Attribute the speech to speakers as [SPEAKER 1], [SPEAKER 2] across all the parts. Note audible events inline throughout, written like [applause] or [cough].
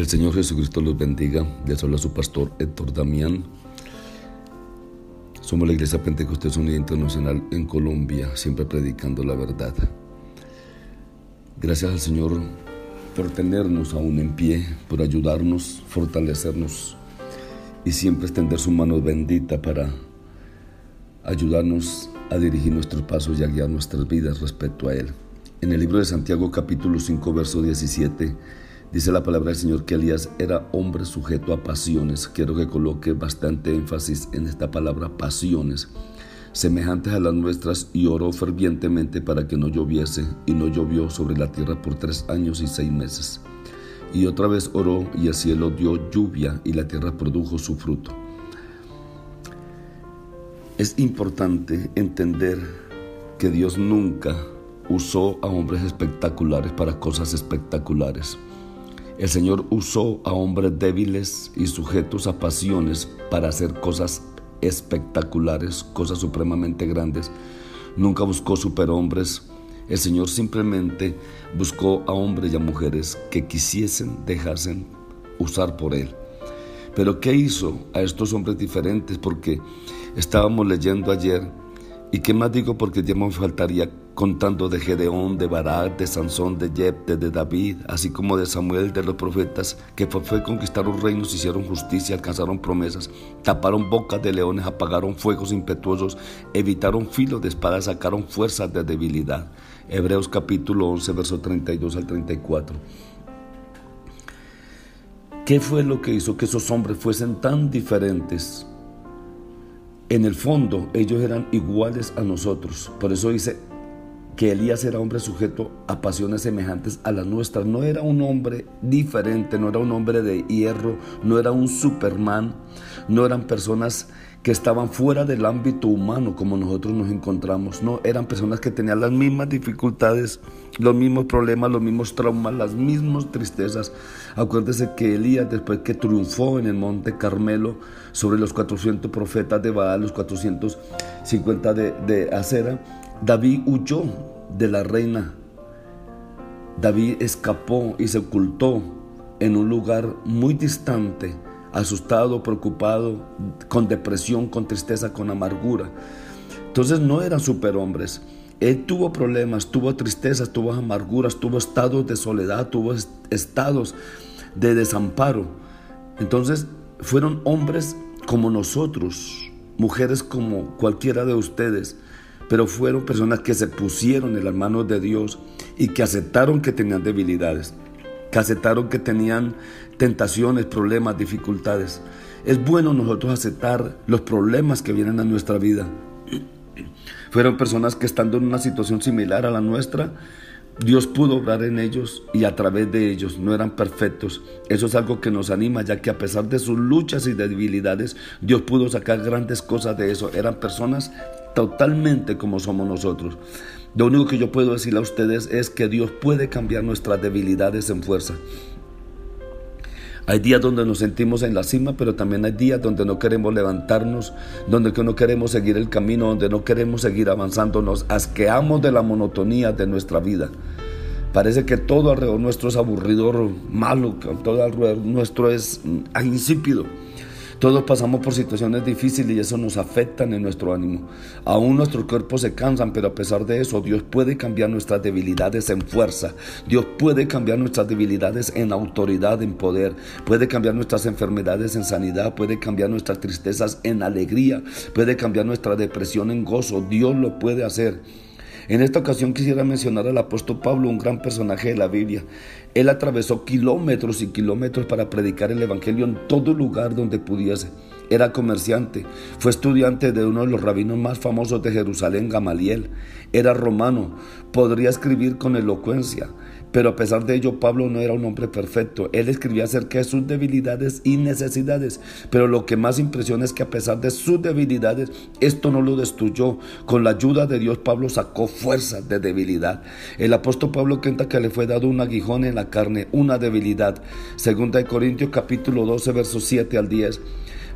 [SPEAKER 1] El Señor Jesucristo los bendiga. Les habla su pastor Héctor Damián. Somos la Iglesia Pentecostés Unida Internacional en Colombia, siempre predicando la verdad. Gracias al Señor por tenernos aún en pie, por ayudarnos, fortalecernos y siempre extender su mano bendita para ayudarnos a dirigir nuestros pasos y a guiar nuestras vidas respecto a Él. En el libro de Santiago capítulo 5 verso 17 Dice la palabra del Señor que Elías era hombre sujeto a pasiones. Quiero que coloque bastante énfasis en esta palabra pasiones, semejantes a las nuestras, y oró fervientemente para que no lloviese, y no llovió sobre la tierra por tres años y seis meses. Y otra vez oró, y el cielo dio lluvia, y la tierra produjo su fruto. Es importante entender que Dios nunca usó a hombres espectaculares para cosas espectaculares. El Señor usó a hombres débiles y sujetos a pasiones para hacer cosas espectaculares, cosas supremamente grandes. Nunca buscó superhombres. El Señor simplemente buscó a hombres y a mujeres que quisiesen dejarse usar por Él. Pero ¿qué hizo a estos hombres diferentes? Porque estábamos leyendo ayer, y qué más digo porque ya me faltaría contando de Gedeón, de Barak, de Sansón, de Jepte, de David, así como de Samuel, de los profetas, que fue, conquistaron reinos, hicieron justicia, alcanzaron promesas, taparon bocas de leones, apagaron fuegos impetuosos, evitaron filos de espada, sacaron fuerzas de debilidad. Hebreos capítulo 11, verso 32 al 34. ¿Qué fue lo que hizo que esos hombres fuesen tan diferentes? En el fondo, ellos eran iguales a nosotros. Por eso dice, que Elías era hombre sujeto a pasiones semejantes a las nuestras. No era un hombre diferente, no era un hombre de hierro, no era un Superman, no eran personas que estaban fuera del ámbito humano como nosotros nos encontramos. No, eran personas que tenían las mismas dificultades, los mismos problemas, los mismos traumas, las mismas tristezas. Acuérdese que Elías, después que triunfó en el monte Carmelo sobre los 400 profetas de Baal, los 450 de, de Acera, David huyó de la reina. David escapó y se ocultó en un lugar muy distante, asustado, preocupado, con depresión, con tristeza, con amargura. Entonces no eran superhombres. Él tuvo problemas, tuvo tristezas, tuvo amarguras, tuvo estados de soledad, tuvo estados de desamparo. Entonces fueron hombres como nosotros, mujeres como cualquiera de ustedes pero fueron personas que se pusieron en las manos de Dios y que aceptaron que tenían debilidades, que aceptaron que tenían tentaciones, problemas, dificultades. Es bueno nosotros aceptar los problemas que vienen a nuestra vida. [clears throat] Fueron personas que estando en una situación similar a la nuestra, Dios pudo obrar en ellos y a través de ellos no eran perfectos. Eso es algo que nos anima, ya que a pesar de sus luchas y debilidades, Dios pudo sacar grandes cosas de eso. Eran personas totalmente como somos nosotros. Lo único que yo puedo decirle a ustedes es que Dios puede cambiar nuestras debilidades en fuerza. Hay días donde nos sentimos en la cima, pero también hay días donde no queremos levantarnos, donde no queremos seguir el camino, donde no queremos seguir avanzando, nos asqueamos de la monotonía de nuestra vida. Parece que todo alrededor nuestro es aburrido, malo, todo alrededor nuestro es mm, insípido. Todos pasamos por situaciones difíciles y eso nos afecta en nuestro ánimo. Aún nuestros cuerpos se cansan, pero a pesar de eso, Dios puede cambiar nuestras debilidades en fuerza. Dios puede cambiar nuestras debilidades en autoridad, en poder. Puede cambiar nuestras enfermedades en sanidad. Puede cambiar nuestras tristezas en alegría. Puede cambiar nuestra depresión en gozo. Dios lo puede hacer. En esta ocasión quisiera mencionar al apóstol Pablo, un gran personaje de la Biblia. Él atravesó kilómetros y kilómetros para predicar el Evangelio en todo lugar donde pudiese. era comerciante, fue estudiante de uno de los rabinos más famosos de Jerusalén, Gamaliel, era romano, podría escribir con elocuencia, pero a pesar de ello Pablo no era un hombre perfecto, él escribía acerca de sus debilidades y necesidades, pero lo que más impresiona es que a pesar de sus debilidades, esto no lo destruyó, con la ayuda de Dios Pablo sacó fuerza de debilidad. El apóstol Pablo cuenta que le fue dado un aguijón en la carne, una debilidad, segunda de Corintios capítulo 12 versos 7 al 10.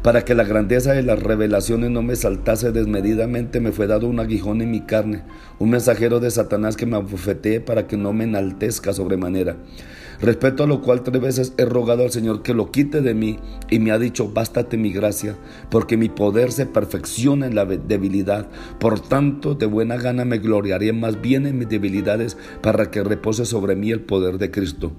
[SPEAKER 1] Para que la grandeza de las revelaciones no me saltase desmedidamente, me fue dado un aguijón en mi carne, un mensajero de Satanás que me abofetee para que no me enaltezca sobremanera. Respecto a lo cual tres veces he rogado al Señor que lo quite de mí y me ha dicho, bástate mi gracia, porque mi poder se perfecciona en la debilidad. Por tanto, de buena gana me gloriaré más bien en mis debilidades para que repose sobre mí el poder de Cristo.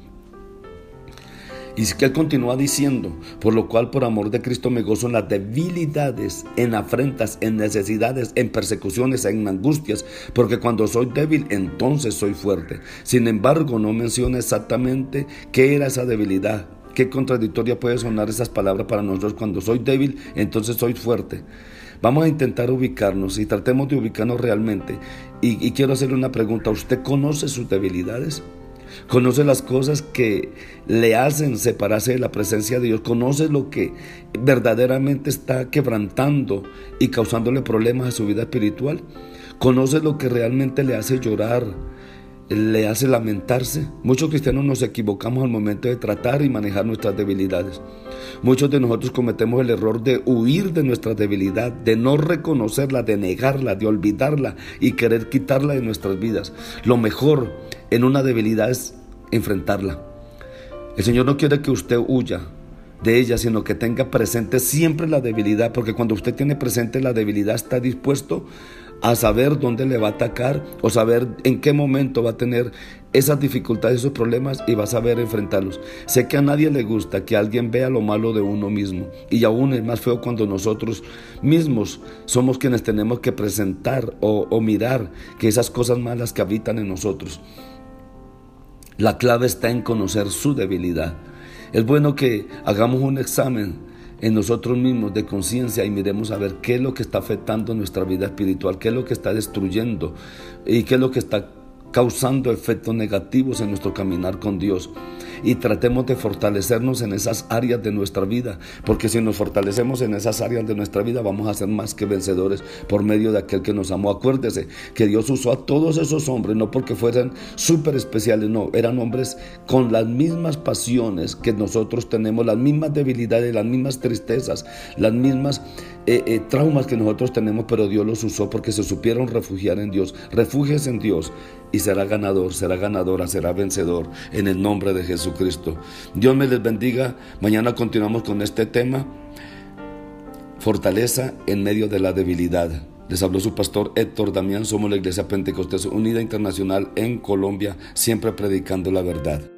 [SPEAKER 1] Y es que él continúa diciendo, por lo cual por amor de Cristo me gozo en las debilidades, en afrentas, en necesidades, en persecuciones, en angustias, porque cuando soy débil, entonces soy fuerte. Sin embargo, no menciona exactamente qué era esa debilidad. Qué contradictoria puede sonar esas palabras para nosotros. Cuando soy débil, entonces soy fuerte. Vamos a intentar ubicarnos y tratemos de ubicarnos realmente. Y, y quiero hacerle una pregunta. ¿Usted conoce sus debilidades? Conoce las cosas que le hacen separarse de la presencia de Dios. Conoce lo que verdaderamente está quebrantando y causándole problemas a su vida espiritual. Conoce lo que realmente le hace llorar, le hace lamentarse. Muchos cristianos nos equivocamos al momento de tratar y manejar nuestras debilidades. Muchos de nosotros cometemos el error de huir de nuestra debilidad, de no reconocerla, de negarla, de olvidarla y querer quitarla de nuestras vidas. Lo mejor en una debilidad es enfrentarla. El Señor no quiere que usted huya de ella, sino que tenga presente siempre la debilidad, porque cuando usted tiene presente la debilidad está dispuesto a saber dónde le va a atacar o saber en qué momento va a tener esas dificultades, esos problemas y va a saber enfrentarlos. Sé que a nadie le gusta que alguien vea lo malo de uno mismo y aún es más feo cuando nosotros mismos somos quienes tenemos que presentar o, o mirar que esas cosas malas que habitan en nosotros. La clave está en conocer su debilidad. Es bueno que hagamos un examen en nosotros mismos de conciencia y miremos a ver qué es lo que está afectando nuestra vida espiritual, qué es lo que está destruyendo y qué es lo que está causando efectos negativos en nuestro caminar con Dios y tratemos de fortalecernos en esas áreas de nuestra vida, porque si nos fortalecemos en esas áreas de nuestra vida vamos a ser más que vencedores por medio de aquel que nos amó. Acuérdese que Dios usó a todos esos hombres, no porque fueran súper especiales, no, eran hombres con las mismas pasiones que nosotros tenemos, las mismas debilidades, las mismas tristezas, las mismas eh, eh, traumas que nosotros tenemos, pero Dios los usó porque se supieron refugiar en Dios. Refugies en Dios y será ganador, será ganadora, será vencedor en el nombre de Jesucristo. Dios me les bendiga. Mañana continuamos con este tema. Fortaleza en medio de la debilidad. Les habló su pastor Héctor Damián. Somos la Iglesia Pentecostés Unida Internacional en Colombia, siempre predicando la verdad.